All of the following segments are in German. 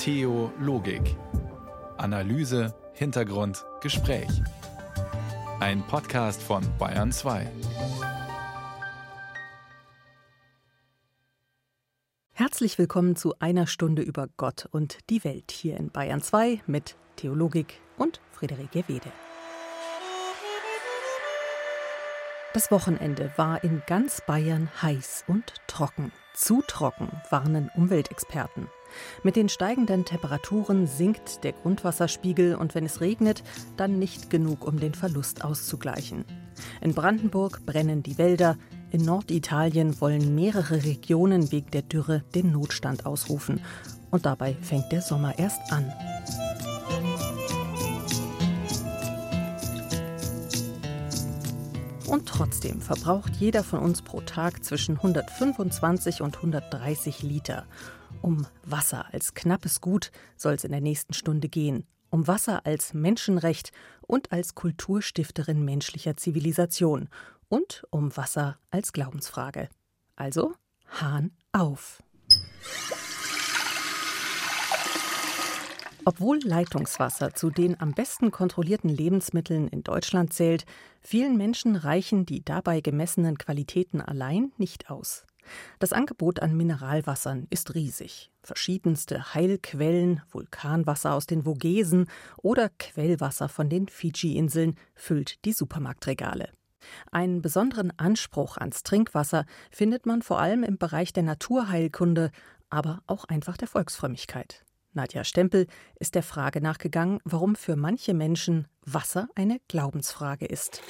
Theologik. Analyse, Hintergrund, Gespräch. Ein Podcast von Bayern 2. Herzlich willkommen zu einer Stunde über Gott und die Welt hier in Bayern 2 mit Theologik und Friederike Wede. Das Wochenende war in ganz Bayern heiß und trocken. Zu trocken, warnen Umweltexperten. Mit den steigenden Temperaturen sinkt der Grundwasserspiegel und wenn es regnet, dann nicht genug, um den Verlust auszugleichen. In Brandenburg brennen die Wälder, in Norditalien wollen mehrere Regionen wegen der Dürre den Notstand ausrufen. Und dabei fängt der Sommer erst an. Und trotzdem verbraucht jeder von uns pro Tag zwischen 125 und 130 Liter. Um Wasser als knappes Gut soll es in der nächsten Stunde gehen. Um Wasser als Menschenrecht und als Kulturstifterin menschlicher Zivilisation. Und um Wasser als Glaubensfrage. Also Hahn auf. Obwohl Leitungswasser zu den am besten kontrollierten Lebensmitteln in Deutschland zählt, vielen Menschen reichen die dabei gemessenen Qualitäten allein nicht aus. Das Angebot an Mineralwassern ist riesig. Verschiedenste Heilquellen, Vulkanwasser aus den Vogesen oder Quellwasser von den Fidschi-Inseln füllt die Supermarktregale. Einen besonderen Anspruch ans Trinkwasser findet man vor allem im Bereich der Naturheilkunde, aber auch einfach der Volksfrömmigkeit. Nadja Stempel ist der Frage nachgegangen, warum für manche Menschen Wasser eine Glaubensfrage ist.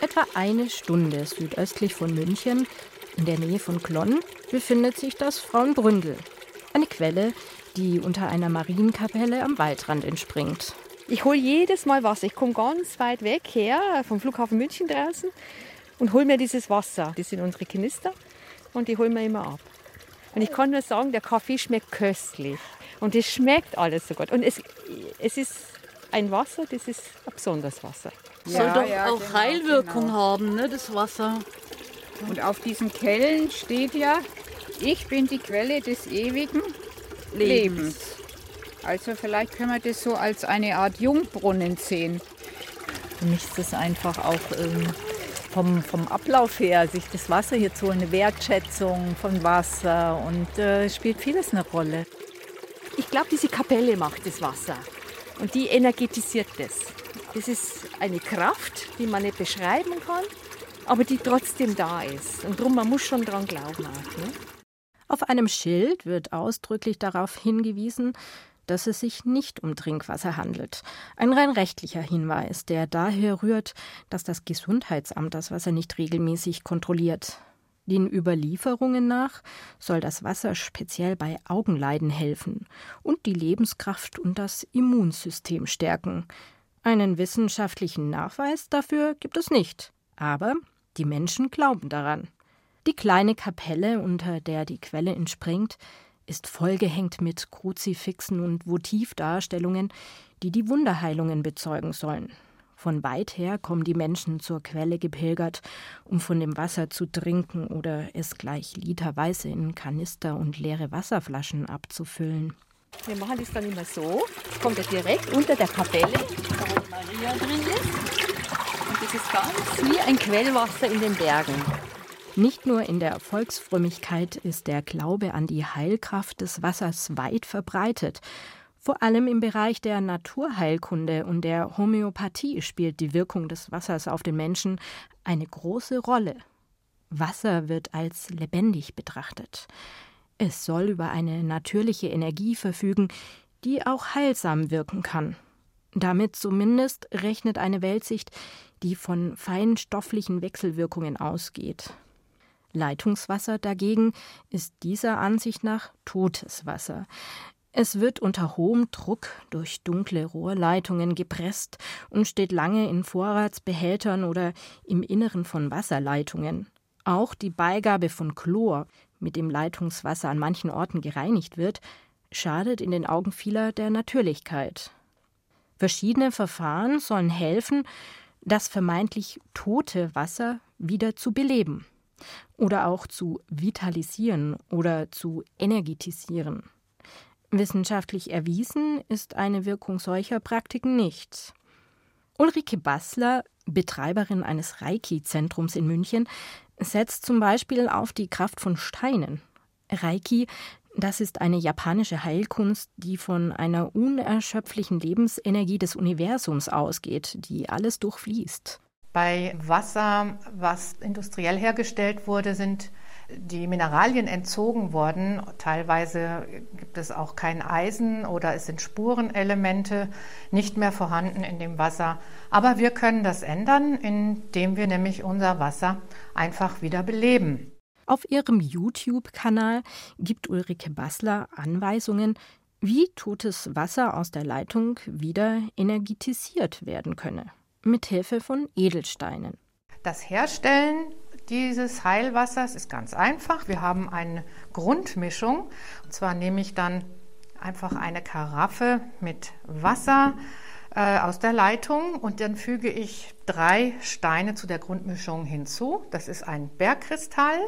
Etwa eine Stunde südöstlich von München, in der Nähe von Klonn, befindet sich das Frauenbründel. Eine Quelle, die unter einer Marienkapelle am Waldrand entspringt. Ich hole jedes Mal Wasser. Ich komme ganz weit weg her, vom Flughafen München draußen, und hole mir dieses Wasser. Das sind unsere Kanister und die holen wir immer ab. Und ich kann nur sagen, der Kaffee schmeckt köstlich. Und es schmeckt alles so gut. Und es, es ist ein Wasser, das ist ein besonderes Wasser. Ja, Soll doch ja, auch genau, Heilwirkung genau. haben, ne, das Wasser. Und auf diesen Kellen steht ja, ich bin die Quelle des ewigen Lebens. Lebens. Also vielleicht können wir das so als eine Art Jungbrunnen sehen. Für mich ist das einfach auch ähm, vom, vom Ablauf her, sich das Wasser hier zu eine Wertschätzung von Wasser und äh, spielt vieles eine Rolle. Ich glaube, diese Kapelle macht das Wasser und die energetisiert das. Das ist eine Kraft, die man nicht beschreiben kann, aber die trotzdem da ist. Und darum, man muss schon dran glauben. Auch, ne? Auf einem Schild wird ausdrücklich darauf hingewiesen, dass es sich nicht um Trinkwasser handelt. Ein rein rechtlicher Hinweis, der daher rührt, dass das Gesundheitsamt das Wasser nicht regelmäßig kontrolliert. Den Überlieferungen nach soll das Wasser speziell bei Augenleiden helfen und die Lebenskraft und das Immunsystem stärken. Einen wissenschaftlichen Nachweis dafür gibt es nicht, aber die Menschen glauben daran. Die kleine Kapelle, unter der die Quelle entspringt, ist vollgehängt mit Kruzifixen und Votivdarstellungen, die die Wunderheilungen bezeugen sollen. Von weit her kommen die Menschen zur Quelle gepilgert, um von dem Wasser zu trinken oder es gleich literweise in Kanister und leere Wasserflaschen abzufüllen. Wir machen das dann immer so. Kommt ja direkt unter der Kapelle, wo Maria drin ist. Ist ganz wie ein Quellwasser in den Bergen. Nicht nur in der Volksfrömmigkeit ist der Glaube an die Heilkraft des Wassers weit verbreitet. Vor allem im Bereich der Naturheilkunde und der Homöopathie spielt die Wirkung des Wassers auf den Menschen eine große Rolle. Wasser wird als lebendig betrachtet. Es soll über eine natürliche Energie verfügen, die auch heilsam wirken kann. Damit zumindest rechnet eine Weltsicht, die von feinstofflichen Wechselwirkungen ausgeht. Leitungswasser dagegen ist dieser Ansicht nach totes Wasser. Es wird unter hohem Druck durch dunkle Rohrleitungen gepresst und steht lange in Vorratsbehältern oder im Inneren von Wasserleitungen. Auch die Beigabe von Chlor, mit dem Leitungswasser an manchen Orten gereinigt wird, schadet in den Augen vieler der Natürlichkeit. Verschiedene Verfahren sollen helfen, das vermeintlich tote Wasser wieder zu beleben oder auch zu vitalisieren oder zu energetisieren. Wissenschaftlich erwiesen ist eine Wirkung solcher Praktiken nicht. Ulrike Bassler, Betreiberin eines Reiki-Zentrums in München, setzt zum Beispiel auf die Kraft von Steinen. Reiki, das ist eine japanische Heilkunst, die von einer unerschöpflichen Lebensenergie des Universums ausgeht, die alles durchfließt. Bei Wasser, was industriell hergestellt wurde, sind die Mineralien entzogen worden. Teilweise gibt es auch kein Eisen oder es sind Spurenelemente nicht mehr vorhanden in dem Wasser. Aber wir können das ändern, indem wir nämlich unser Wasser einfach wieder beleben. Auf ihrem YouTube-Kanal gibt Ulrike Bassler Anweisungen, wie totes Wasser aus der Leitung wieder energetisiert werden könne mit Hilfe von Edelsteinen. Das Herstellen dieses Heilwassers ist ganz einfach. Wir haben eine Grundmischung. Und zwar nehme ich dann einfach eine Karaffe mit Wasser äh, aus der Leitung und dann füge ich drei Steine zu der Grundmischung hinzu. Das ist ein Bergkristall,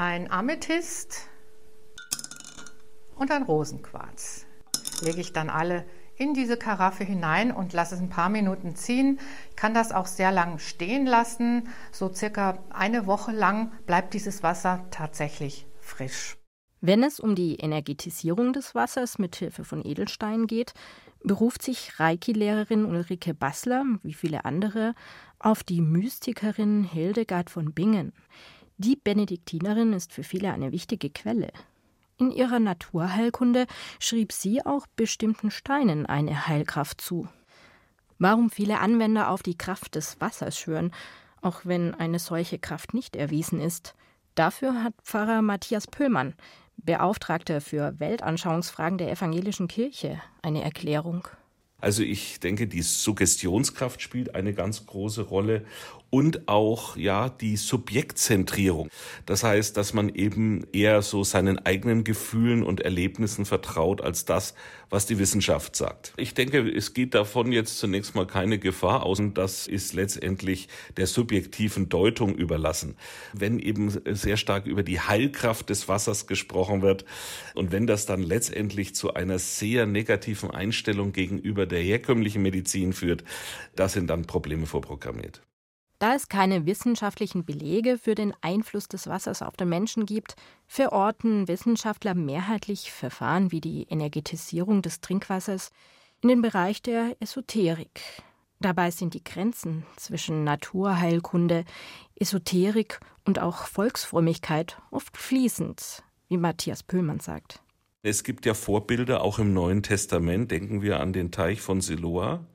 ein Amethyst und ein Rosenquarz. Lege ich dann alle in diese Karaffe hinein und lasse es ein paar Minuten ziehen. Ich kann das auch sehr lang stehen lassen. So circa eine Woche lang bleibt dieses Wasser tatsächlich frisch. Wenn es um die Energetisierung des Wassers mit Hilfe von Edelsteinen geht, beruft sich Reiki-Lehrerin Ulrike Bassler, wie viele andere, auf die Mystikerin Hildegard von Bingen. Die Benediktinerin ist für viele eine wichtige Quelle. In ihrer Naturheilkunde schrieb sie auch bestimmten Steinen eine Heilkraft zu. Warum viele Anwender auf die Kraft des Wassers schwören, auch wenn eine solche Kraft nicht erwiesen ist, dafür hat Pfarrer Matthias Pöllmann, Beauftragter für Weltanschauungsfragen der evangelischen Kirche, eine Erklärung. Also ich denke, die Suggestionskraft spielt eine ganz große Rolle und auch ja die Subjektzentrierung. Das heißt, dass man eben eher so seinen eigenen Gefühlen und Erlebnissen vertraut als das, was die Wissenschaft sagt. Ich denke, es geht davon jetzt zunächst mal keine Gefahr aus und das ist letztendlich der subjektiven Deutung überlassen. Wenn eben sehr stark über die Heilkraft des Wassers gesprochen wird und wenn das dann letztendlich zu einer sehr negativen Einstellung gegenüber der herkömmlichen Medizin führt, da sind dann Probleme vorprogrammiert. Da es keine wissenschaftlichen Belege für den Einfluss des Wassers auf den Menschen gibt, verorten Wissenschaftler mehrheitlich Verfahren wie die Energetisierung des Trinkwassers in den Bereich der Esoterik. Dabei sind die Grenzen zwischen Naturheilkunde, Esoterik und auch Volksfrömmigkeit oft fließend, wie Matthias Pöhlmann sagt. Es gibt ja Vorbilder auch im Neuen Testament. Denken wir an den Teich von Siloa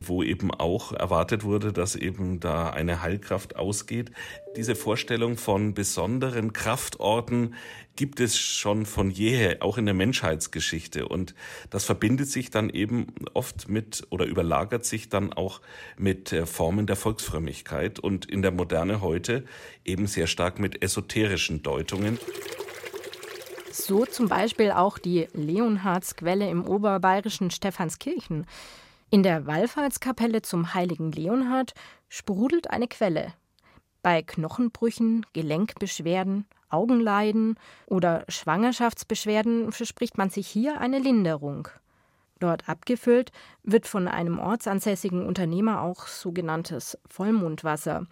wo eben auch erwartet wurde, dass eben da eine Heilkraft ausgeht. Diese Vorstellung von besonderen Kraftorten gibt es schon von jeher, auch in der Menschheitsgeschichte. Und das verbindet sich dann eben oft mit oder überlagert sich dann auch mit äh, Formen der Volksfrömmigkeit und in der Moderne heute eben sehr stark mit esoterischen Deutungen. So zum Beispiel auch die Leonhardsquelle im oberbayerischen Stephanskirchen. In der Wallfahrtskapelle zum heiligen Leonhard sprudelt eine Quelle. Bei Knochenbrüchen, Gelenkbeschwerden, Augenleiden oder Schwangerschaftsbeschwerden verspricht man sich hier eine Linderung. Dort abgefüllt wird von einem ortsansässigen Unternehmer auch sogenanntes Vollmondwasser,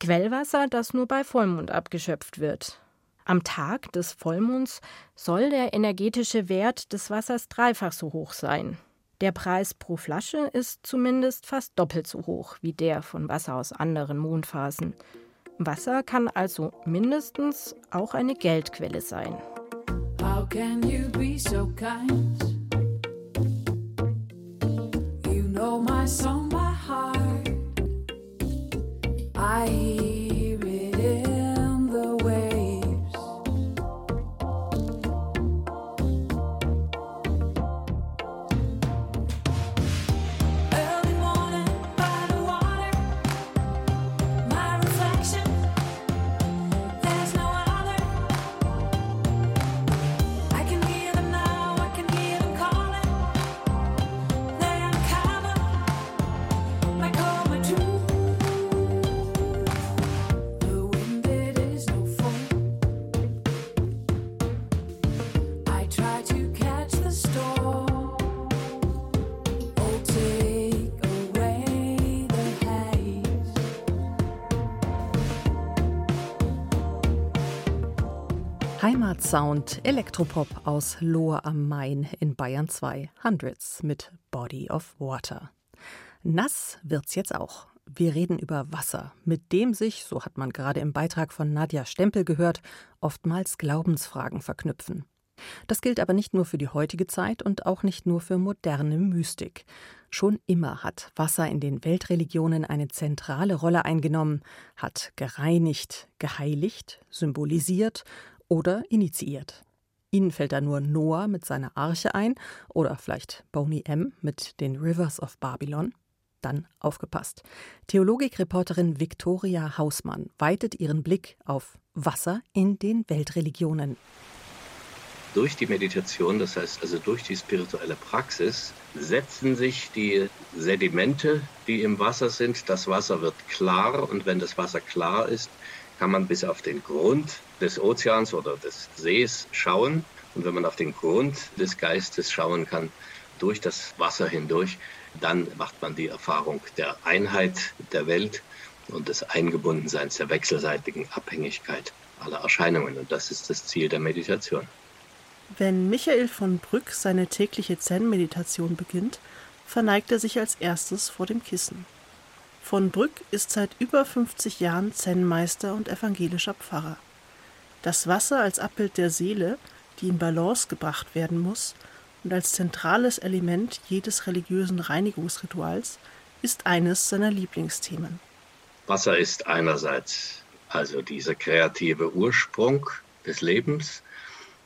Quellwasser, das nur bei Vollmond abgeschöpft wird. Am Tag des Vollmonds soll der energetische Wert des Wassers dreifach so hoch sein. Der Preis pro Flasche ist zumindest fast doppelt so hoch wie der von Wasser aus anderen Mondphasen. Wasser kann also mindestens auch eine Geldquelle sein. How can you be so kind? You know my song by heart. I Heimatsound Elektropop aus Lohr am Main in Bayern 2 Hundreds mit Body of Water. Nass wird's jetzt auch. Wir reden über Wasser, mit dem sich, so hat man gerade im Beitrag von Nadja Stempel gehört, oftmals Glaubensfragen verknüpfen. Das gilt aber nicht nur für die heutige Zeit und auch nicht nur für moderne Mystik. Schon immer hat Wasser in den Weltreligionen eine zentrale Rolle eingenommen, hat gereinigt, geheiligt, symbolisiert oder initiiert. Ihnen fällt da nur Noah mit seiner Arche ein oder vielleicht Boney M. mit den Rivers of Babylon? Dann aufgepasst. Theologikreporterin Viktoria Hausmann weitet ihren Blick auf Wasser in den Weltreligionen. Durch die Meditation, das heißt also durch die spirituelle Praxis, setzen sich die Sedimente, die im Wasser sind. Das Wasser wird klar und wenn das Wasser klar ist, kann man bis auf den Grund des Ozeans oder des Sees schauen. Und wenn man auf den Grund des Geistes schauen kann, durch das Wasser hindurch, dann macht man die Erfahrung der Einheit der Welt und des Eingebundenseins der wechselseitigen Abhängigkeit aller Erscheinungen. Und das ist das Ziel der Meditation. Wenn Michael von Brück seine tägliche Zen-Meditation beginnt, verneigt er sich als erstes vor dem Kissen. Von Brück ist seit über 50 Jahren Zen-Meister und evangelischer Pfarrer. Das Wasser als Abbild der Seele, die in Balance gebracht werden muss, und als zentrales Element jedes religiösen Reinigungsrituals ist eines seiner Lieblingsthemen. Wasser ist einerseits also dieser kreative Ursprung des Lebens.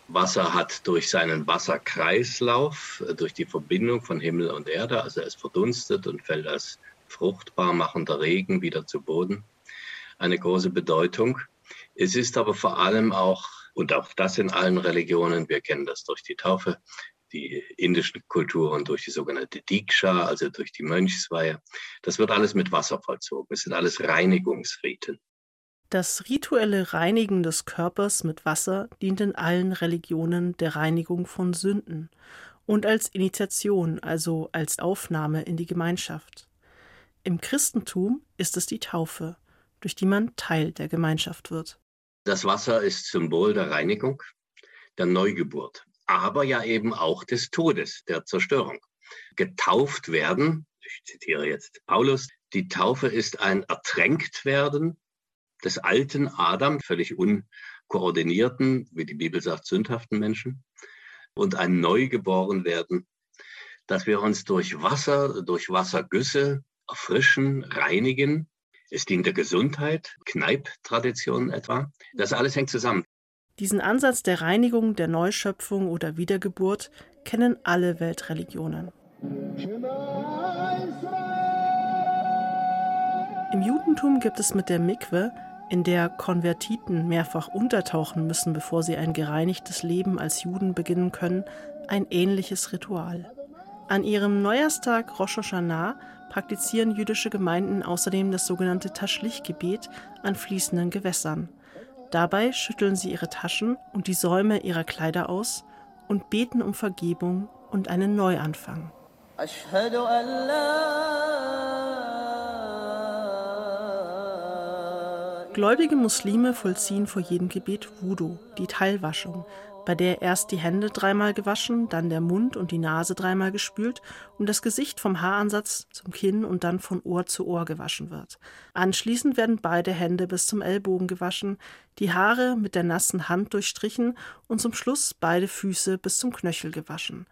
Wasser hat durch seinen Wasserkreislauf, durch die Verbindung von Himmel und Erde, also es verdunstet und fällt als fruchtbar machender Regen wieder zu Boden, eine große Bedeutung. Es ist aber vor allem auch, und auch das in allen Religionen, wir kennen das durch die Taufe, die indischen Kulturen durch die sogenannte Diksha, also durch die Mönchsweihe. Das wird alles mit Wasser vollzogen. Es sind alles Reinigungsriten. Das rituelle Reinigen des Körpers mit Wasser dient in allen Religionen der Reinigung von Sünden und als Initiation, also als Aufnahme in die Gemeinschaft. Im Christentum ist es die Taufe, durch die man Teil der Gemeinschaft wird. Das Wasser ist Symbol der Reinigung, der Neugeburt, aber ja eben auch des Todes, der Zerstörung. Getauft werden, ich zitiere jetzt Paulus, die Taufe ist ein Ertränktwerden des alten Adam, völlig unkoordinierten, wie die Bibel sagt, sündhaften Menschen, und ein Neugeborenwerden, dass wir uns durch Wasser, durch Wassergüsse erfrischen, reinigen. Es dient der Gesundheit, Kneipp-Tradition etwa. Das alles hängt zusammen. Diesen Ansatz der Reinigung, der Neuschöpfung oder Wiedergeburt kennen alle Weltreligionen. Im Judentum gibt es mit der Mikwe, in der Konvertiten mehrfach untertauchen müssen, bevor sie ein gereinigtes Leben als Juden beginnen können, ein ähnliches Ritual. An ihrem Neujahrstag Rosh Hashanah praktizieren jüdische Gemeinden außerdem das sogenannte Taschlich-Gebet an fließenden Gewässern. Dabei schütteln sie ihre Taschen und die Säume ihrer Kleider aus und beten um Vergebung und einen Neuanfang. Gläubige Muslime vollziehen vor jedem Gebet Wudu, die Teilwaschung, bei der erst die Hände dreimal gewaschen, dann der Mund und die Nase dreimal gespült und das Gesicht vom Haaransatz zum Kinn und dann von Ohr zu Ohr gewaschen wird. Anschließend werden beide Hände bis zum Ellbogen gewaschen, die Haare mit der nassen Hand durchstrichen und zum Schluss beide Füße bis zum Knöchel gewaschen.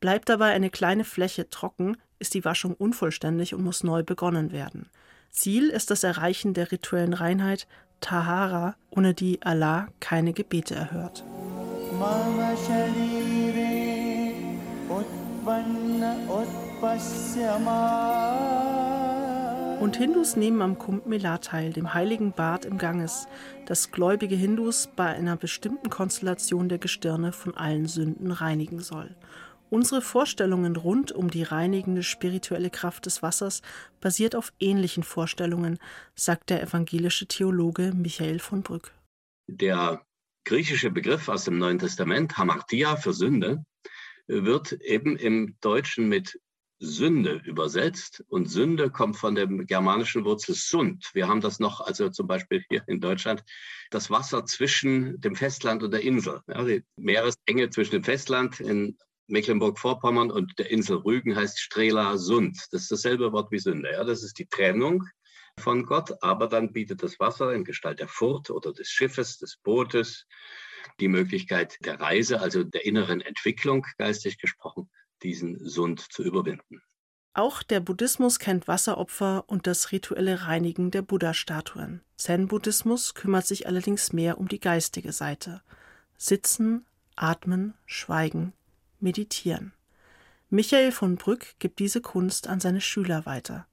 Bleibt dabei eine kleine Fläche trocken, ist die Waschung unvollständig und muss neu begonnen werden. Ziel ist das Erreichen der rituellen Reinheit, Tahara, ohne die Allah keine Gebete erhört. Und Hindus nehmen am Kumbh Mela teil, dem heiligen Bad im Ganges, das gläubige Hindus bei einer bestimmten Konstellation der Gestirne von allen Sünden reinigen soll. Unsere Vorstellungen rund um die reinigende spirituelle Kraft des Wassers basiert auf ähnlichen Vorstellungen, sagt der evangelische Theologe Michael von Brück. Der griechische Begriff aus dem Neuen Testament, Hamartia für Sünde, wird eben im Deutschen mit Sünde übersetzt. Und Sünde kommt von der germanischen Wurzel Sund. Wir haben das noch, also zum Beispiel hier in Deutschland, das Wasser zwischen dem Festland und der Insel. Ja, die Meeresenge zwischen dem Festland in Mecklenburg-Vorpommern und der Insel Rügen heißt Strela Sund. Das ist dasselbe Wort wie Sünde. Ja, das ist die Trennung von Gott, aber dann bietet das Wasser in Gestalt der Furt oder des Schiffes, des Bootes, die Möglichkeit der Reise, also der inneren Entwicklung, geistig gesprochen, diesen Sund zu überwinden. Auch der Buddhismus kennt Wasseropfer und das rituelle Reinigen der Buddha-Statuen. Zen-Buddhismus kümmert sich allerdings mehr um die geistige Seite. Sitzen, atmen, schweigen, meditieren. Michael von Brück gibt diese Kunst an seine Schüler weiter.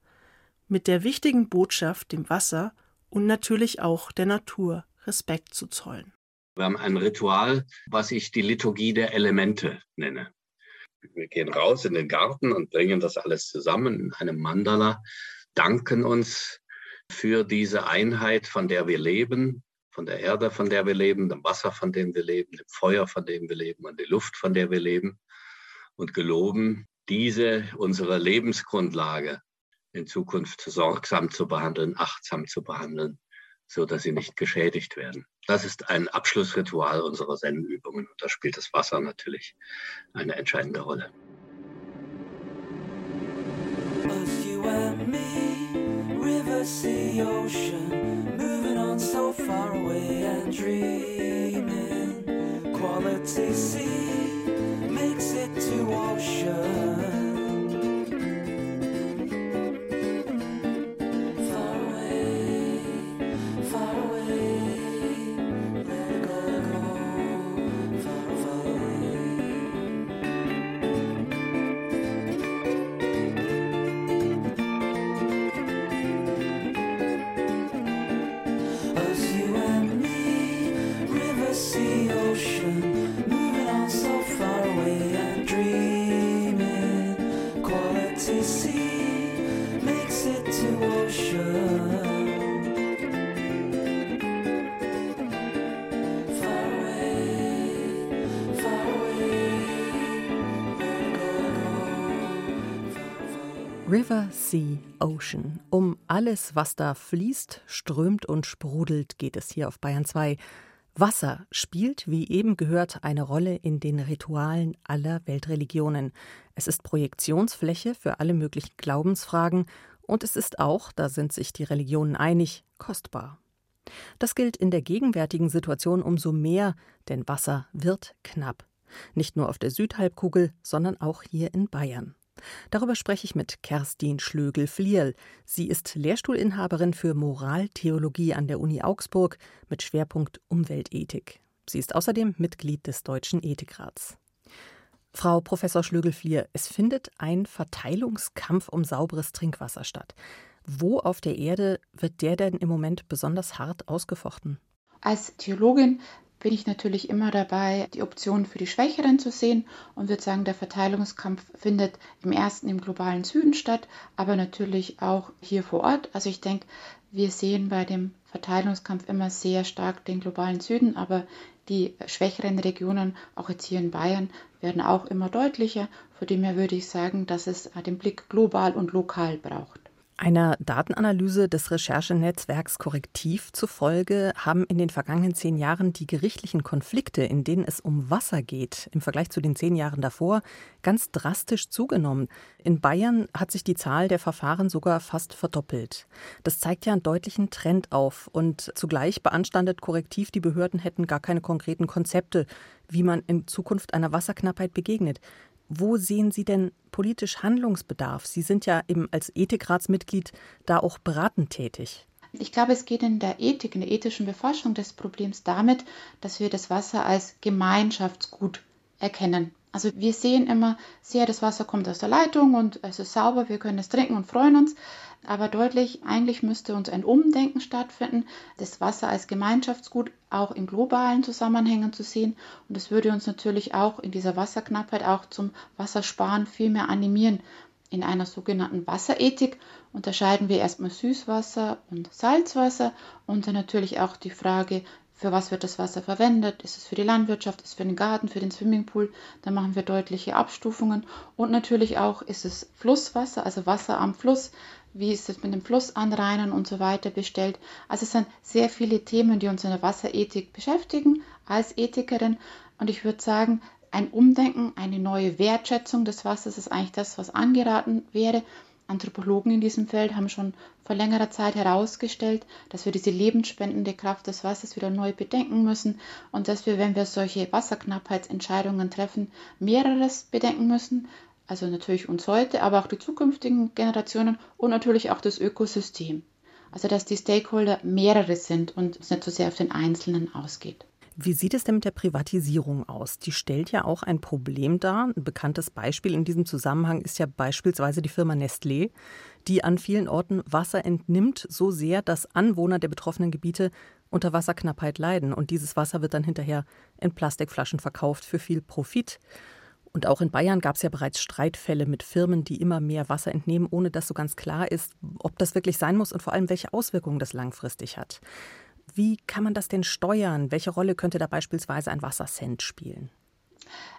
Mit der wichtigen Botschaft, dem Wasser und natürlich auch der Natur Respekt zu zollen. Wir haben ein Ritual, was ich die Liturgie der Elemente nenne. Wir gehen raus in den Garten und bringen das alles zusammen in einem Mandala, danken uns für diese Einheit, von der wir leben, von der Erde, von der wir leben, dem Wasser, von dem wir leben, dem Feuer, von dem wir leben und der Luft, von der wir leben und geloben, diese unsere Lebensgrundlage in Zukunft sorgsam zu behandeln, achtsam zu behandeln, so dass sie nicht geschädigt werden. Das ist ein Abschlussritual unserer Zen-Übungen und da spielt das Wasser natürlich eine entscheidende Rolle. Quality sea makes it to ocean. River, Sea, Ocean. Um alles, was da fließt, strömt und sprudelt, geht es hier auf Bayern 2. Wasser spielt, wie eben gehört, eine Rolle in den Ritualen aller Weltreligionen. Es ist Projektionsfläche für alle möglichen Glaubensfragen und es ist auch, da sind sich die Religionen einig, kostbar. Das gilt in der gegenwärtigen Situation umso mehr, denn Wasser wird knapp. Nicht nur auf der Südhalbkugel, sondern auch hier in Bayern. Darüber spreche ich mit Kerstin Schlögel-Flierl. Sie ist Lehrstuhlinhaberin für Moraltheologie an der Uni Augsburg mit Schwerpunkt Umweltethik. Sie ist außerdem Mitglied des Deutschen Ethikrats. Frau Professor Schlögel-Flier, es findet ein Verteilungskampf um sauberes Trinkwasser statt. Wo auf der Erde wird der denn im Moment besonders hart ausgefochten? Als Theologin bin ich natürlich immer dabei, die Optionen für die Schwächeren zu sehen und würde sagen, der Verteilungskampf findet im ersten im globalen Süden statt, aber natürlich auch hier vor Ort. Also ich denke, wir sehen bei dem Verteilungskampf immer sehr stark den globalen Süden, aber die schwächeren Regionen, auch jetzt hier in Bayern, werden auch immer deutlicher. Von dem her würde ich sagen, dass es den Blick global und lokal braucht. Einer Datenanalyse des Recherchenetzwerks Korrektiv zufolge haben in den vergangenen zehn Jahren die gerichtlichen Konflikte, in denen es um Wasser geht, im Vergleich zu den zehn Jahren davor, ganz drastisch zugenommen. In Bayern hat sich die Zahl der Verfahren sogar fast verdoppelt. Das zeigt ja einen deutlichen Trend auf. Und zugleich beanstandet Korrektiv, die Behörden hätten gar keine konkreten Konzepte, wie man in Zukunft einer Wasserknappheit begegnet. Wo sehen Sie denn politisch Handlungsbedarf? Sie sind ja eben als Ethikratsmitglied da auch beratend tätig. Ich glaube, es geht in der Ethik, in der ethischen Beforschung des Problems damit, dass wir das Wasser als Gemeinschaftsgut erkennen. Also wir sehen immer sehr, das Wasser kommt aus der Leitung und es ist sauber, wir können es trinken und freuen uns aber deutlich, eigentlich müsste uns ein Umdenken stattfinden, das Wasser als Gemeinschaftsgut auch in globalen Zusammenhängen zu sehen. Und das würde uns natürlich auch in dieser Wasserknappheit auch zum Wassersparen viel mehr animieren. In einer sogenannten Wasserethik unterscheiden wir erstmal Süßwasser und Salzwasser und dann natürlich auch die Frage, für was wird das Wasser verwendet? Ist es für die Landwirtschaft, ist es für den Garten, für den Swimmingpool? Da machen wir deutliche Abstufungen. Und natürlich auch, ist es Flusswasser, also Wasser am Fluss? Wie ist es mit dem Flussanrainen und so weiter bestellt? Also es sind sehr viele Themen, die uns in der Wasserethik beschäftigen als Ethikerin. Und ich würde sagen, ein Umdenken, eine neue Wertschätzung des Wassers ist eigentlich das, was angeraten wäre. Anthropologen in diesem Feld haben schon vor längerer Zeit herausgestellt, dass wir diese lebensspendende Kraft des Wassers wieder neu bedenken müssen und dass wir, wenn wir solche Wasserknappheitsentscheidungen treffen, mehreres bedenken müssen. Also natürlich uns heute, aber auch die zukünftigen Generationen und natürlich auch das Ökosystem. Also dass die Stakeholder mehrere sind und es nicht so sehr auf den Einzelnen ausgeht. Wie sieht es denn mit der Privatisierung aus? Die stellt ja auch ein Problem dar. Ein bekanntes Beispiel in diesem Zusammenhang ist ja beispielsweise die Firma Nestlé, die an vielen Orten Wasser entnimmt, so sehr, dass Anwohner der betroffenen Gebiete unter Wasserknappheit leiden. Und dieses Wasser wird dann hinterher in Plastikflaschen verkauft für viel Profit. Und auch in Bayern gab es ja bereits Streitfälle mit Firmen, die immer mehr Wasser entnehmen, ohne dass so ganz klar ist, ob das wirklich sein muss und vor allem, welche Auswirkungen das langfristig hat. Wie kann man das denn steuern? Welche Rolle könnte da beispielsweise ein Wassercent spielen?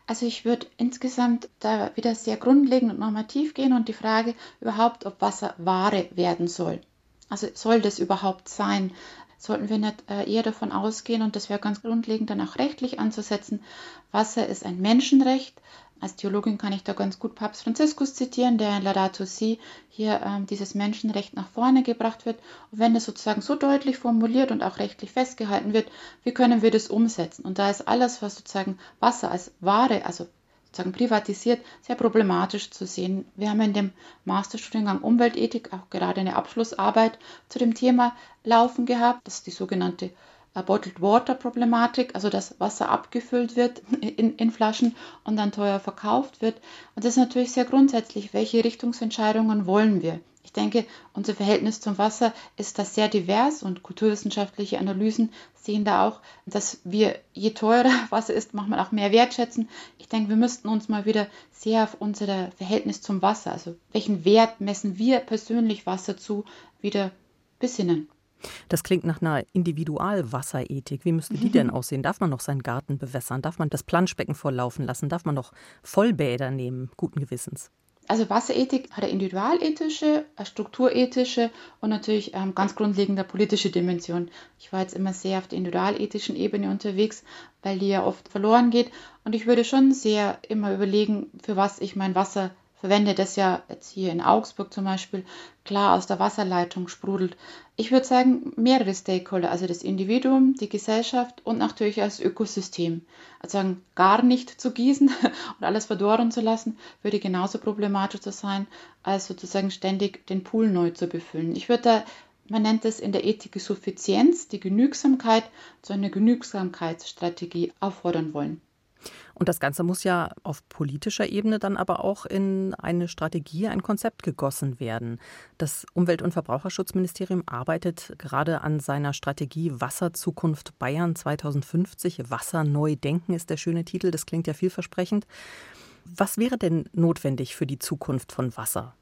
Also ich würde insgesamt da wieder sehr grundlegend und normativ gehen und die Frage überhaupt, ob Wasser Ware werden soll. Also soll das überhaupt sein? Sollten wir nicht äh, eher davon ausgehen, und das wäre ganz grundlegend dann auch rechtlich anzusetzen, Wasser ist ein Menschenrecht, als Theologin kann ich da ganz gut Papst Franziskus zitieren, der in Laudato Si hier ähm, dieses Menschenrecht nach vorne gebracht wird. Und wenn das sozusagen so deutlich formuliert und auch rechtlich festgehalten wird, wie können wir das umsetzen? Und da ist alles, was sozusagen Wasser als Ware, also sozusagen privatisiert, sehr problematisch zu sehen. Wir haben in dem Masterstudiengang Umweltethik auch gerade eine Abschlussarbeit zu dem Thema laufen gehabt. Das ist die sogenannte Bottled Water Problematik, also dass Wasser abgefüllt wird in, in, Flaschen und dann teuer verkauft wird. Und das ist natürlich sehr grundsätzlich, welche Richtungsentscheidungen wollen wir? Ich denke, unser Verhältnis zum Wasser ist da sehr divers und kulturwissenschaftliche Analysen sehen da auch, dass wir, je teurer Wasser ist, manchmal auch mehr wertschätzen. Ich denke, wir müssten uns mal wieder sehr auf unser Verhältnis zum Wasser, also welchen Wert messen wir persönlich Wasser zu, wieder besinnen. Das klingt nach einer Individualwasserethik. Wie müsste die denn aussehen? Darf man noch seinen Garten bewässern? Darf man das Planschbecken volllaufen lassen? Darf man noch Vollbäder nehmen, guten Gewissens? Also Wasserethik hat eine individualethische, eine strukturethische und natürlich ähm, ganz grundlegende politische Dimension. Ich war jetzt immer sehr auf der individualethischen Ebene unterwegs, weil die ja oft verloren geht. Und ich würde schon sehr immer überlegen, für was ich mein Wasser verwende das ja jetzt hier in Augsburg zum Beispiel klar aus der Wasserleitung sprudelt. Ich würde sagen, mehrere Stakeholder, also das Individuum, die Gesellschaft und natürlich das Ökosystem. Also sagen, gar nicht zu gießen und alles verdorren zu lassen, würde genauso problematisch sein, als sozusagen ständig den Pool neu zu befüllen. Ich würde da man nennt es in der Ethik Suffizienz, die Genügsamkeit zu einer Genügsamkeitsstrategie auffordern wollen. Und das Ganze muss ja auf politischer Ebene dann aber auch in eine Strategie, ein Konzept gegossen werden. Das Umwelt- und Verbraucherschutzministerium arbeitet gerade an seiner Strategie Wasserzukunft Bayern 2050. Wasser neu denken ist der schöne Titel, das klingt ja vielversprechend. Was wäre denn notwendig für die Zukunft von Wasser?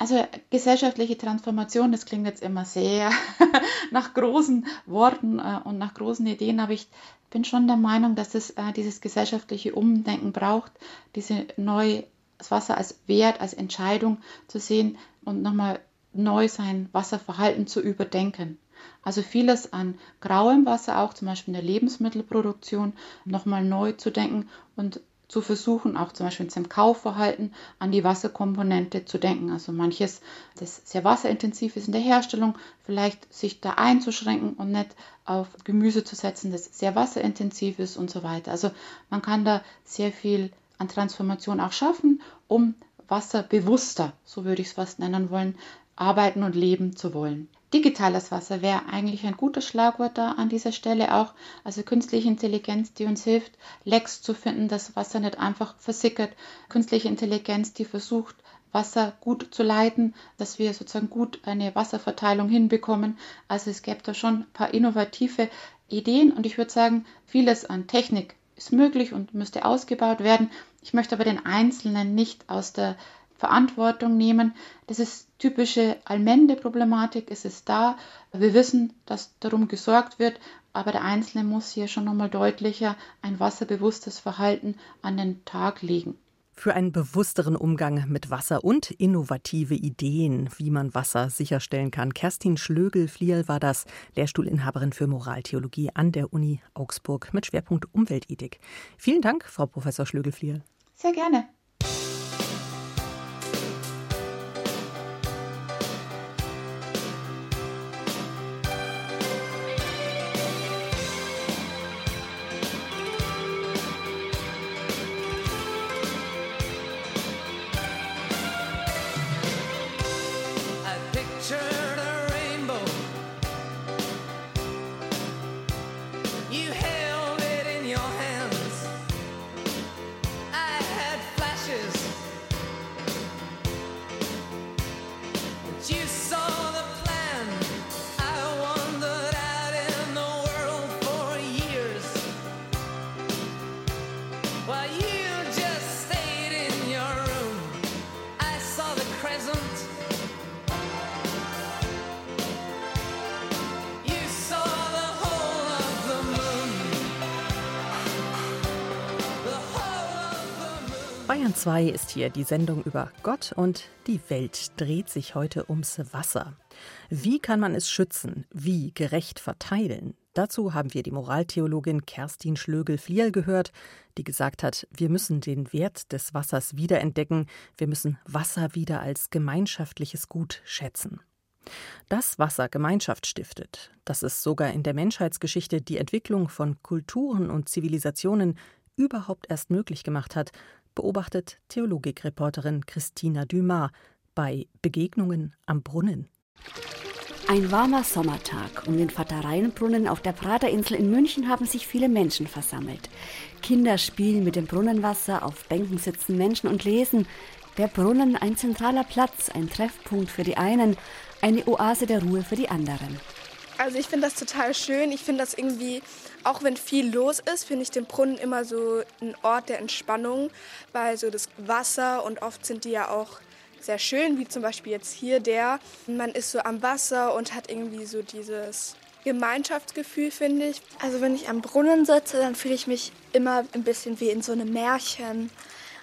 Also gesellschaftliche Transformation, das klingt jetzt immer sehr nach großen Worten äh, und nach großen Ideen, aber ich bin schon der Meinung, dass es äh, dieses gesellschaftliche Umdenken braucht, diese neu das Wasser als Wert, als Entscheidung zu sehen und nochmal neu sein Wasserverhalten zu überdenken. Also vieles an grauem Wasser, auch zum Beispiel in der Lebensmittelproduktion, nochmal neu zu denken und zu versuchen, auch zum Beispiel seinem Kaufverhalten an die Wasserkomponente zu denken. Also manches, das sehr wasserintensiv ist in der Herstellung, vielleicht sich da einzuschränken und nicht auf Gemüse zu setzen, das sehr wasserintensiv ist und so weiter. Also man kann da sehr viel an Transformation auch schaffen, um wasserbewusster, so würde ich es fast nennen wollen, arbeiten und leben zu wollen. Digitales Wasser wäre eigentlich ein gutes Schlagwort da an dieser Stelle auch. Also künstliche Intelligenz, die uns hilft, Lecks zu finden, dass Wasser nicht einfach versickert. Künstliche Intelligenz, die versucht, Wasser gut zu leiten, dass wir sozusagen gut eine Wasserverteilung hinbekommen. Also es gäbe da schon ein paar innovative Ideen und ich würde sagen, vieles an Technik ist möglich und müsste ausgebaut werden. Ich möchte aber den Einzelnen nicht aus der Verantwortung nehmen. Das ist typische Allmende-Problematik, es ist da. Wir wissen, dass darum gesorgt wird, aber der Einzelne muss hier schon nochmal deutlicher ein wasserbewusstes Verhalten an den Tag legen. Für einen bewussteren Umgang mit Wasser und innovative Ideen, wie man Wasser sicherstellen kann. Kerstin Schlögel-Fliel war das, Lehrstuhlinhaberin für Moraltheologie an der Uni Augsburg mit Schwerpunkt Umweltethik. Vielen Dank, Frau Professor Schlögel-Fliel. Sehr gerne. 2 ist hier die Sendung über Gott und die Welt dreht sich heute ums Wasser. Wie kann man es schützen? Wie gerecht verteilen? Dazu haben wir die Moraltheologin Kerstin Schlögel-Fliel gehört, die gesagt hat, wir müssen den Wert des Wassers wiederentdecken, wir müssen Wasser wieder als gemeinschaftliches Gut schätzen. Dass Wasser Gemeinschaft stiftet, dass es sogar in der Menschheitsgeschichte die Entwicklung von Kulturen und Zivilisationen überhaupt erst möglich gemacht hat, beobachtet Theologikreporterin Christina Dumas bei Begegnungen am Brunnen. Ein warmer Sommertag. Um den Vatereienbrunnen auf der Praderinsel in München haben sich viele Menschen versammelt. Kinder spielen mit dem Brunnenwasser, auf Bänken sitzen Menschen und lesen. Der Brunnen ein zentraler Platz, ein Treffpunkt für die einen, eine Oase der Ruhe für die anderen. Also ich finde das total schön. Ich finde das irgendwie, auch wenn viel los ist, finde ich den Brunnen immer so ein Ort der Entspannung, weil so das Wasser und oft sind die ja auch sehr schön, wie zum Beispiel jetzt hier der. Man ist so am Wasser und hat irgendwie so dieses Gemeinschaftsgefühl, finde ich. Also wenn ich am Brunnen sitze, dann fühle ich mich immer ein bisschen wie in so einem Märchen.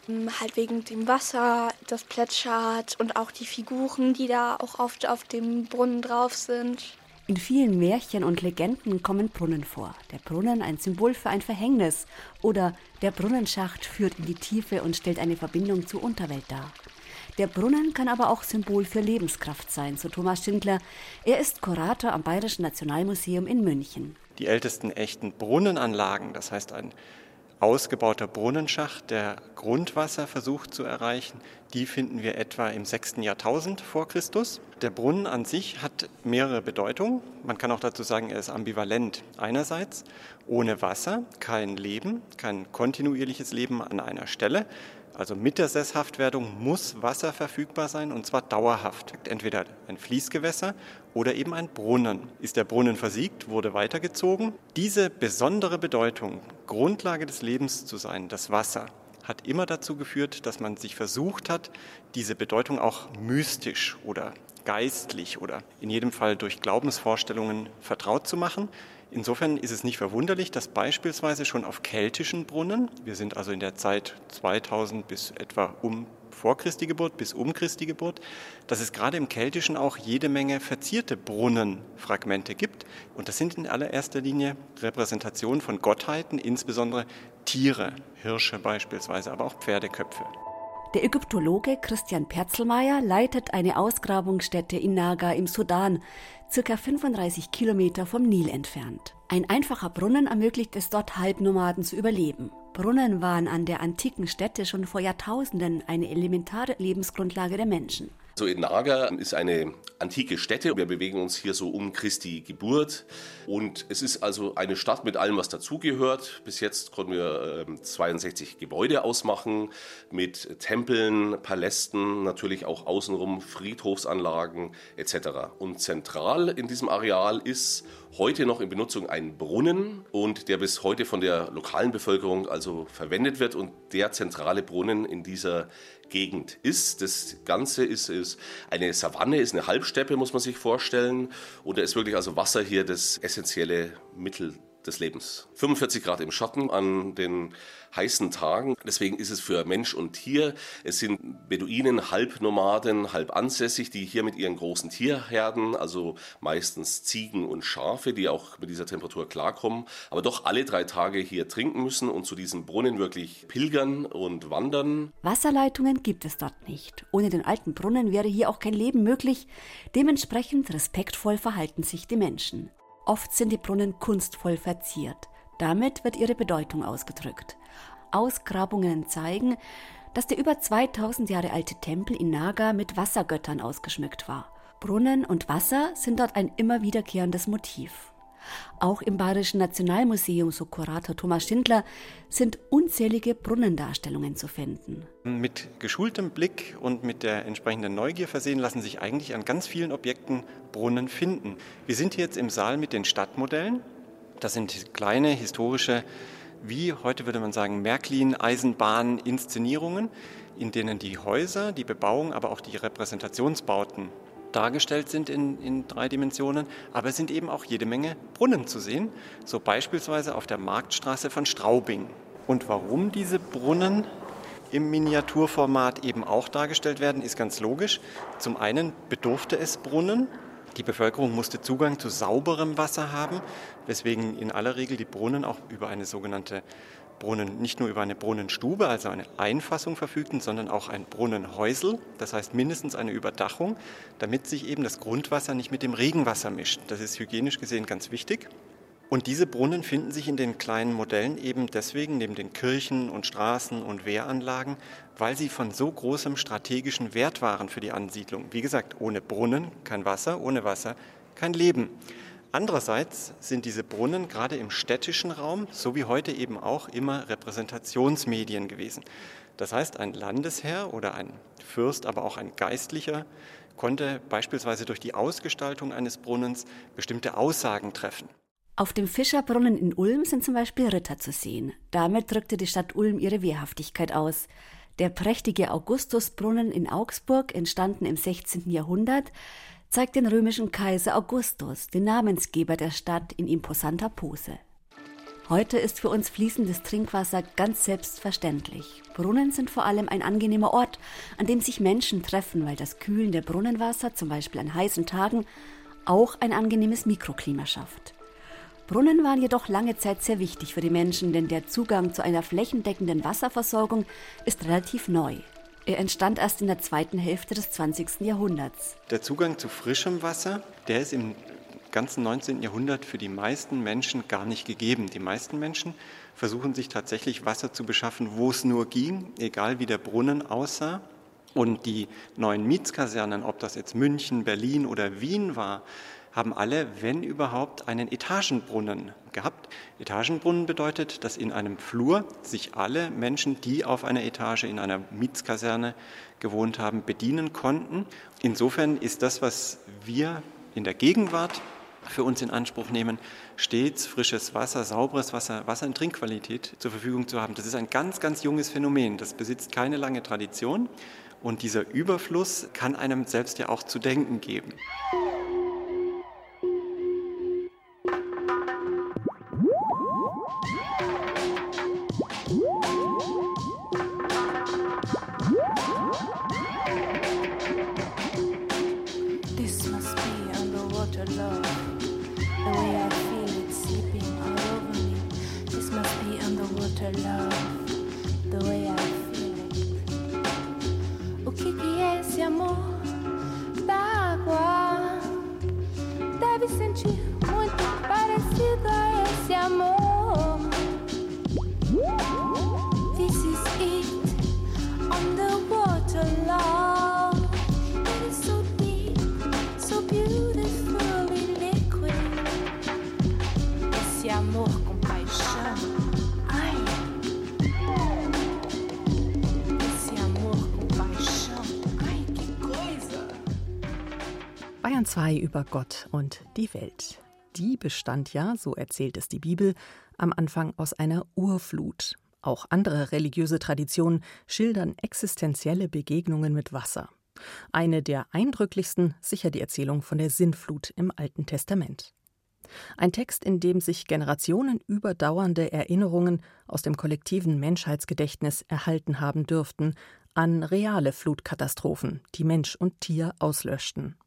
Ähm, halt wegen dem Wasser, das plätschert und auch die Figuren, die da auch oft auf dem Brunnen drauf sind. In vielen Märchen und Legenden kommen Brunnen vor. Der Brunnen ein Symbol für ein Verhängnis oder der Brunnenschacht führt in die Tiefe und stellt eine Verbindung zur Unterwelt dar. Der Brunnen kann aber auch Symbol für Lebenskraft sein, so Thomas Schindler. Er ist Kurator am Bayerischen Nationalmuseum in München. Die ältesten echten Brunnenanlagen, das heißt ein ausgebauter Brunnenschacht, der Grundwasser versucht zu erreichen, die finden wir etwa im 6. Jahrtausend vor Christus. Der Brunnen an sich hat mehrere Bedeutungen. Man kann auch dazu sagen, er ist ambivalent. Einerseits ohne Wasser kein Leben, kein kontinuierliches Leben an einer Stelle. Also mit der Sesshaftwerdung muss Wasser verfügbar sein und zwar dauerhaft. Entweder ein Fließgewässer oder eben ein Brunnen. Ist der Brunnen versiegt, wurde weitergezogen. Diese besondere Bedeutung, Grundlage des Lebens zu sein, das Wasser, hat immer dazu geführt, dass man sich versucht hat, diese Bedeutung auch mystisch oder geistlich oder in jedem Fall durch Glaubensvorstellungen vertraut zu machen. Insofern ist es nicht verwunderlich, dass beispielsweise schon auf keltischen Brunnen, wir sind also in der Zeit 2000 bis etwa um vor Christi Geburt bis um Christi Geburt, dass es gerade im Keltischen auch jede Menge verzierte Brunnenfragmente gibt. Und das sind in allererster Linie Repräsentationen von Gottheiten, insbesondere Tiere, Hirsche beispielsweise, aber auch Pferdeköpfe. Der Ägyptologe Christian Perzelmeier leitet eine Ausgrabungsstätte in Naga im Sudan, circa 35 Kilometer vom Nil entfernt. Ein einfacher Brunnen ermöglicht es dort Halbnomaden zu überleben. Brunnen waren an der antiken Stätte schon vor Jahrtausenden eine elementare Lebensgrundlage der Menschen. So in Naga ist eine antike Stätte. Wir bewegen uns hier so um Christi Geburt. Und es ist also eine Stadt mit allem, was dazugehört. Bis jetzt konnten wir 62 ähm, Gebäude ausmachen mit Tempeln, Palästen, natürlich auch außenrum Friedhofsanlagen etc. Und zentral in diesem Areal ist heute noch in Benutzung ein Brunnen und der bis heute von der lokalen Bevölkerung also verwendet wird und der zentrale Brunnen in dieser Gegend ist. Das Ganze ist, ist eine Savanne, ist eine Halbsteppe, muss man sich vorstellen. Und da ist wirklich also Wasser hier das essentielle Mittel des Lebens. 45 Grad im Schatten an den heißen Tagen. Deswegen ist es für Mensch und Tier. Es sind Beduinen, Halbnomaden, halb ansässig, die hier mit ihren großen Tierherden, also meistens Ziegen und Schafe, die auch mit dieser Temperatur klarkommen, aber doch alle drei Tage hier trinken müssen und zu diesem Brunnen wirklich pilgern und wandern. Wasserleitungen gibt es dort nicht. Ohne den alten Brunnen wäre hier auch kein Leben möglich. Dementsprechend respektvoll verhalten sich die Menschen. Oft sind die Brunnen kunstvoll verziert. Damit wird ihre Bedeutung ausgedrückt. Ausgrabungen zeigen, dass der über 2000 Jahre alte Tempel in Naga mit Wassergöttern ausgeschmückt war. Brunnen und Wasser sind dort ein immer wiederkehrendes Motiv. Auch im Bayerischen Nationalmuseum, so Kurator Thomas Schindler, sind unzählige Brunnendarstellungen zu finden. Mit geschultem Blick und mit der entsprechenden Neugier versehen lassen sich eigentlich an ganz vielen Objekten Brunnen finden. Wir sind hier jetzt im Saal mit den Stadtmodellen. Das sind kleine historische, wie heute würde man sagen, Märklin-Eisenbahn-Inszenierungen, in denen die Häuser, die Bebauung, aber auch die Repräsentationsbauten dargestellt sind in, in drei Dimensionen, aber es sind eben auch jede Menge Brunnen zu sehen, so beispielsweise auf der Marktstraße von Straubing. Und warum diese Brunnen im Miniaturformat eben auch dargestellt werden, ist ganz logisch. Zum einen bedurfte es Brunnen. Die Bevölkerung musste Zugang zu sauberem Wasser haben, weswegen in aller Regel die Brunnen auch über eine sogenannte Brunnen nicht nur über eine Brunnenstube, also eine Einfassung verfügten, sondern auch ein Brunnenhäusel, das heißt mindestens eine Überdachung, damit sich eben das Grundwasser nicht mit dem Regenwasser mischt. Das ist hygienisch gesehen ganz wichtig. Und diese Brunnen finden sich in den kleinen Modellen eben deswegen neben den Kirchen und Straßen und Wehranlagen, weil sie von so großem strategischen Wert waren für die Ansiedlung. Wie gesagt, ohne Brunnen kein Wasser, ohne Wasser kein Leben. Andererseits sind diese Brunnen gerade im städtischen Raum, so wie heute eben auch, immer Repräsentationsmedien gewesen. Das heißt, ein Landesherr oder ein Fürst, aber auch ein Geistlicher konnte beispielsweise durch die Ausgestaltung eines Brunnens bestimmte Aussagen treffen. Auf dem Fischerbrunnen in Ulm sind zum Beispiel Ritter zu sehen. Damit drückte die Stadt Ulm ihre Wehrhaftigkeit aus. Der prächtige Augustusbrunnen in Augsburg, entstanden im 16. Jahrhundert, zeigt den römischen Kaiser Augustus, den Namensgeber der Stadt, in imposanter Pose. Heute ist für uns fließendes Trinkwasser ganz selbstverständlich. Brunnen sind vor allem ein angenehmer Ort, an dem sich Menschen treffen, weil das kühlende Brunnenwasser, zum Beispiel an heißen Tagen, auch ein angenehmes Mikroklima schafft. Brunnen waren jedoch lange Zeit sehr wichtig für die Menschen, denn der Zugang zu einer flächendeckenden Wasserversorgung ist relativ neu. Er entstand erst in der zweiten Hälfte des 20. Jahrhunderts. Der Zugang zu frischem Wasser, der ist im ganzen 19. Jahrhundert für die meisten Menschen gar nicht gegeben. Die meisten Menschen versuchen sich tatsächlich Wasser zu beschaffen, wo es nur ging, egal wie der Brunnen aussah. Und die neuen Mietskasernen, ob das jetzt München, Berlin oder Wien war, haben alle, wenn überhaupt, einen Etagenbrunnen gehabt. Etagenbrunnen bedeutet, dass in einem Flur sich alle Menschen, die auf einer Etage in einer Mietskaserne gewohnt haben, bedienen konnten. Insofern ist das, was wir in der Gegenwart für uns in Anspruch nehmen, stets frisches Wasser, sauberes Wasser, Wasser in Trinkqualität zur Verfügung zu haben. Das ist ein ganz, ganz junges Phänomen. Das besitzt keine lange Tradition. Und dieser Überfluss kann einem selbst ja auch zu denken geben. Über Gott und die Welt. die bestand ja, so erzählt es die Bibel, am Anfang aus einer Urflut. Auch andere religiöse Traditionen schildern existenzielle Begegnungen mit Wasser. Eine der eindrücklichsten sicher die Erzählung von der Sintflut im Alten Testament. Ein Text, in dem sich generationenüberdauernde Erinnerungen aus dem kollektiven Menschheitsgedächtnis erhalten haben dürften an reale Flutkatastrophen, die Mensch und Tier auslöschten.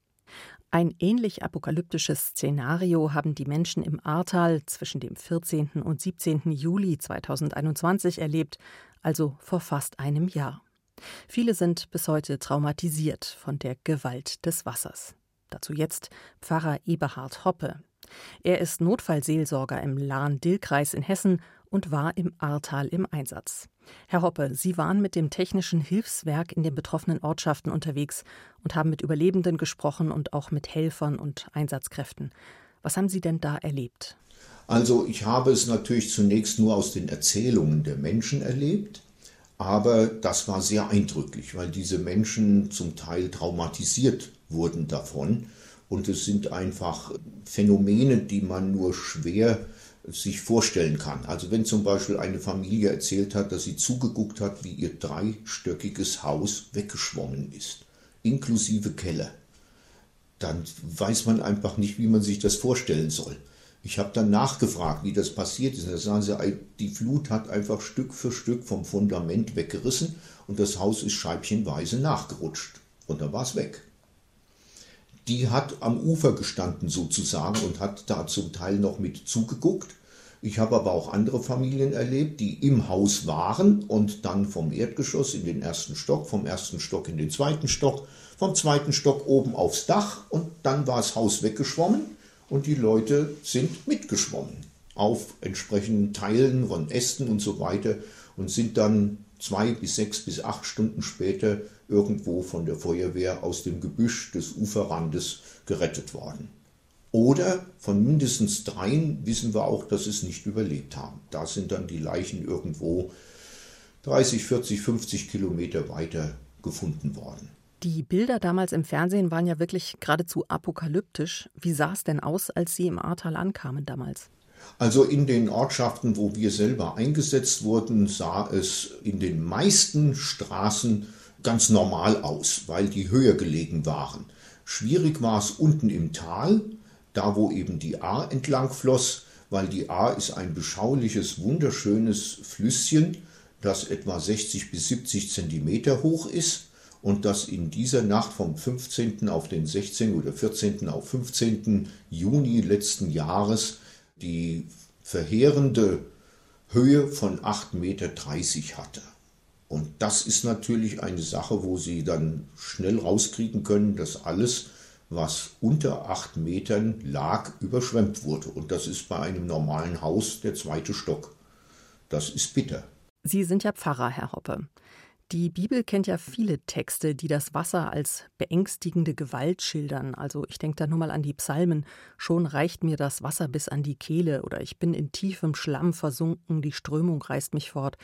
Ein ähnlich apokalyptisches Szenario haben die Menschen im Ahrtal zwischen dem 14. und 17. Juli 2021 erlebt, also vor fast einem Jahr. Viele sind bis heute traumatisiert von der Gewalt des Wassers. Dazu jetzt Pfarrer Eberhard Hoppe. Er ist Notfallseelsorger im Lahn-Dill-Kreis in Hessen und war im Ahrtal im Einsatz. Herr Hoppe, Sie waren mit dem technischen Hilfswerk in den betroffenen Ortschaften unterwegs und haben mit Überlebenden gesprochen und auch mit Helfern und Einsatzkräften. Was haben Sie denn da erlebt? Also ich habe es natürlich zunächst nur aus den Erzählungen der Menschen erlebt, aber das war sehr eindrücklich, weil diese Menschen zum Teil traumatisiert wurden davon und es sind einfach Phänomene, die man nur schwer sich vorstellen kann. Also wenn zum Beispiel eine Familie erzählt hat, dass sie zugeguckt hat, wie ihr dreistöckiges Haus weggeschwommen ist, inklusive Keller, dann weiß man einfach nicht, wie man sich das vorstellen soll. Ich habe dann nachgefragt, wie das passiert ist. Da sagen sie, die Flut hat einfach Stück für Stück vom Fundament weggerissen und das Haus ist scheibchenweise nachgerutscht. Und dann war es weg die hat am Ufer gestanden sozusagen und hat da zum Teil noch mit zugeguckt. Ich habe aber auch andere Familien erlebt, die im Haus waren und dann vom Erdgeschoss in den ersten Stock, vom ersten Stock in den zweiten Stock, vom zweiten Stock oben aufs Dach und dann war das Haus weggeschwommen und die Leute sind mitgeschwommen auf entsprechenden Teilen von Ästen und so weiter und sind dann zwei bis sechs bis acht Stunden später irgendwo von der Feuerwehr aus dem Gebüsch des Uferrandes gerettet worden. Oder von mindestens dreien wissen wir auch, dass es nicht überlebt haben. Da sind dann die Leichen irgendwo 30, 40, 50 Kilometer weiter gefunden worden. Die Bilder damals im Fernsehen waren ja wirklich geradezu apokalyptisch. Wie sah es denn aus, als Sie im Ahrtal ankamen damals? Also in den Ortschaften, wo wir selber eingesetzt wurden, sah es in den meisten Straßen ganz normal aus, weil die höher gelegen waren. Schwierig war es unten im Tal, da wo eben die Ahr entlang floss, weil die Ahr ist ein beschauliches, wunderschönes Flüsschen, das etwa 60 bis 70 Zentimeter hoch ist und das in dieser Nacht vom 15. auf den 16. oder 14. auf 15. Juni letzten Jahres die verheerende Höhe von 8,30 Meter hatte. Und das ist natürlich eine Sache, wo Sie dann schnell rauskriegen können, dass alles, was unter acht Metern lag, überschwemmt wurde. Und das ist bei einem normalen Haus der zweite Stock. Das ist bitter. Sie sind ja Pfarrer, Herr Hoppe. Die Bibel kennt ja viele Texte, die das Wasser als beängstigende Gewalt schildern. Also ich denke da nur mal an die Psalmen. Schon reicht mir das Wasser bis an die Kehle oder ich bin in tiefem Schlamm versunken, die Strömung reißt mich fort.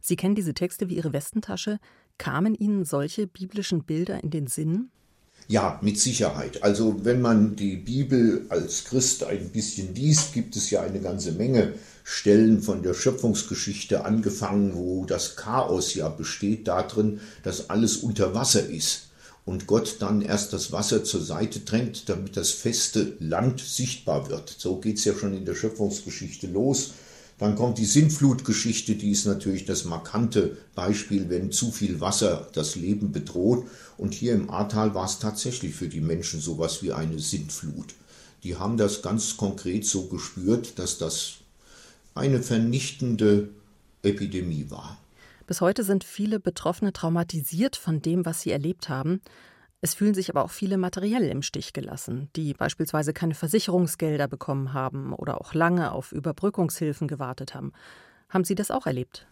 Sie kennen diese Texte wie Ihre Westentasche. Kamen Ihnen solche biblischen Bilder in den Sinn? Ja, mit Sicherheit. Also wenn man die Bibel als Christ ein bisschen liest, gibt es ja eine ganze Menge Stellen von der Schöpfungsgeschichte angefangen, wo das Chaos ja besteht darin, dass alles unter Wasser ist und Gott dann erst das Wasser zur Seite drängt, damit das feste Land sichtbar wird. So geht es ja schon in der Schöpfungsgeschichte los. Dann kommt die Sintflutgeschichte, die ist natürlich das markante Beispiel, wenn zu viel Wasser das Leben bedroht. Und hier im Ahrtal war es tatsächlich für die Menschen sowas wie eine Sintflut. Die haben das ganz konkret so gespürt, dass das eine vernichtende Epidemie war. Bis heute sind viele Betroffene traumatisiert von dem, was sie erlebt haben. Es fühlen sich aber auch viele materiell im Stich gelassen, die beispielsweise keine Versicherungsgelder bekommen haben oder auch lange auf Überbrückungshilfen gewartet haben. Haben Sie das auch erlebt?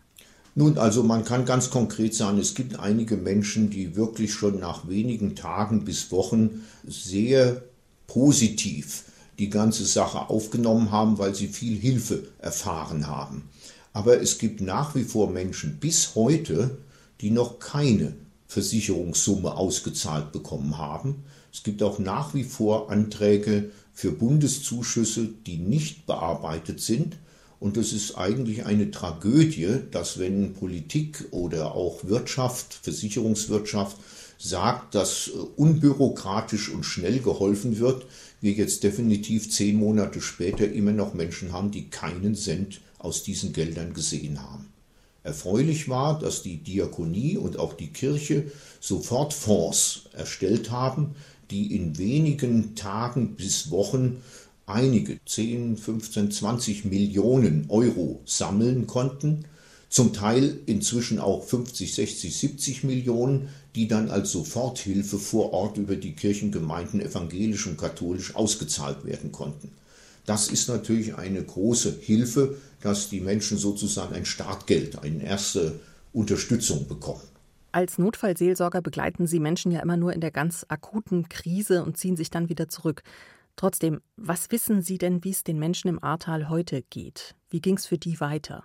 Nun, also man kann ganz konkret sagen, es gibt einige Menschen, die wirklich schon nach wenigen Tagen bis Wochen sehr positiv die ganze Sache aufgenommen haben, weil sie viel Hilfe erfahren haben. Aber es gibt nach wie vor Menschen bis heute, die noch keine Versicherungssumme ausgezahlt bekommen haben. Es gibt auch nach wie vor Anträge für Bundeszuschüsse, die nicht bearbeitet sind. Und es ist eigentlich eine Tragödie, dass wenn Politik oder auch Wirtschaft, Versicherungswirtschaft sagt, dass äh, unbürokratisch und schnell geholfen wird, wir jetzt definitiv zehn Monate später immer noch Menschen haben, die keinen Cent aus diesen Geldern gesehen haben. Erfreulich war, dass die Diakonie und auch die Kirche sofort Fonds erstellt haben, die in wenigen Tagen bis Wochen einige 10, 15, 20 Millionen Euro sammeln konnten, zum Teil inzwischen auch 50, 60, 70 Millionen, die dann als Soforthilfe vor Ort über die Kirchengemeinden evangelisch und katholisch ausgezahlt werden konnten. Das ist natürlich eine große Hilfe, dass die Menschen sozusagen ein Startgeld, eine erste Unterstützung bekommen. Als Notfallseelsorger begleiten Sie Menschen ja immer nur in der ganz akuten Krise und ziehen sich dann wieder zurück. Trotzdem, was wissen Sie denn, wie es den Menschen im Ahrtal heute geht? Wie ging es für die weiter?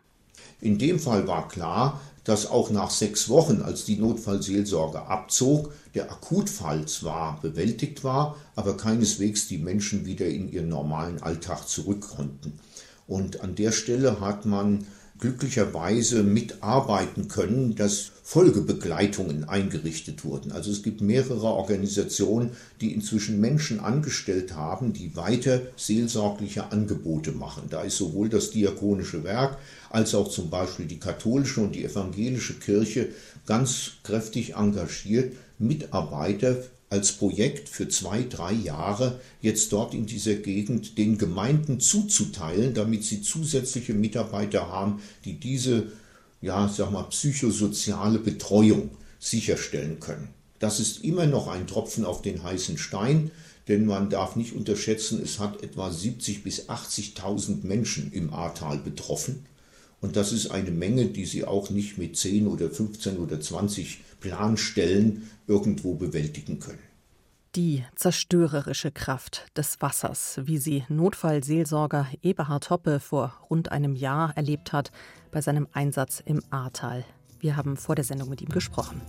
In dem Fall war klar, dass auch nach sechs Wochen, als die Notfallseelsorge abzog, der Akutfall zwar bewältigt war, aber keineswegs die Menschen wieder in ihren normalen Alltag zurück konnten. Und an der Stelle hat man glücklicherweise mitarbeiten können, dass Folgebegleitungen eingerichtet wurden. Also es gibt mehrere Organisationen, die inzwischen Menschen angestellt haben, die weiter seelsorgliche Angebote machen. Da ist sowohl das diakonische Werk als auch zum Beispiel die katholische und die evangelische Kirche ganz kräftig engagiert, Mitarbeiter als Projekt für zwei, drei Jahre jetzt dort in dieser Gegend den Gemeinden zuzuteilen, damit sie zusätzliche Mitarbeiter haben, die diese, ja, sag mal, psychosoziale Betreuung sicherstellen können. Das ist immer noch ein Tropfen auf den heißen Stein, denn man darf nicht unterschätzen, es hat etwa 70 bis 80.000 Menschen im Ahrtal betroffen. Und das ist eine Menge, die Sie auch nicht mit 10 oder 15 oder 20 Planstellen irgendwo bewältigen können. Die zerstörerische Kraft des Wassers, wie sie Notfallseelsorger Eberhard Hoppe vor rund einem Jahr erlebt hat bei seinem Einsatz im Ahrtal. Wir haben vor der Sendung mit ihm gesprochen.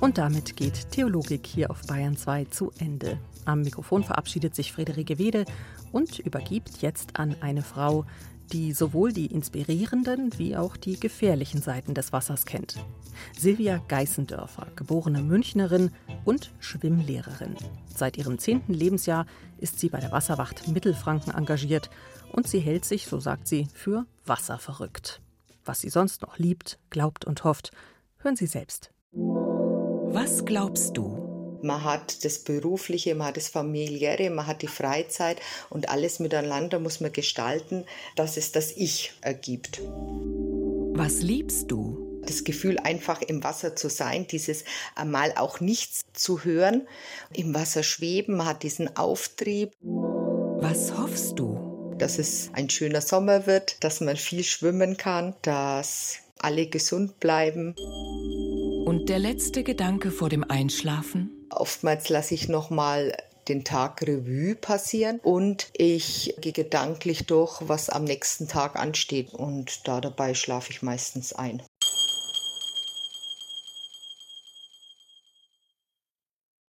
Und damit geht Theologik hier auf Bayern 2 zu Ende. Am Mikrofon verabschiedet sich Friederike Wede und übergibt jetzt an eine Frau, die sowohl die inspirierenden wie auch die gefährlichen Seiten des Wassers kennt. Silvia Geißendörfer, geborene Münchnerin und Schwimmlehrerin. Seit ihrem zehnten Lebensjahr ist sie bei der Wasserwacht Mittelfranken engagiert und sie hält sich, so sagt sie, für wasserverrückt. Was sie sonst noch liebt, glaubt und hofft, hören Sie selbst. Was glaubst du? Man hat das Berufliche, man hat das Familiäre, man hat die Freizeit und alles miteinander muss man gestalten, dass es das Ich ergibt. Was liebst du? Das Gefühl, einfach im Wasser zu sein, dieses einmal auch nichts zu hören, im Wasser schweben, man hat diesen Auftrieb. Was hoffst du? Dass es ein schöner Sommer wird, dass man viel schwimmen kann, dass alle gesund bleiben. Und der letzte Gedanke vor dem Einschlafen? Oftmals lasse ich noch mal den Tag Revue passieren und ich gehe gedanklich durch, was am nächsten Tag ansteht und da dabei schlafe ich meistens ein.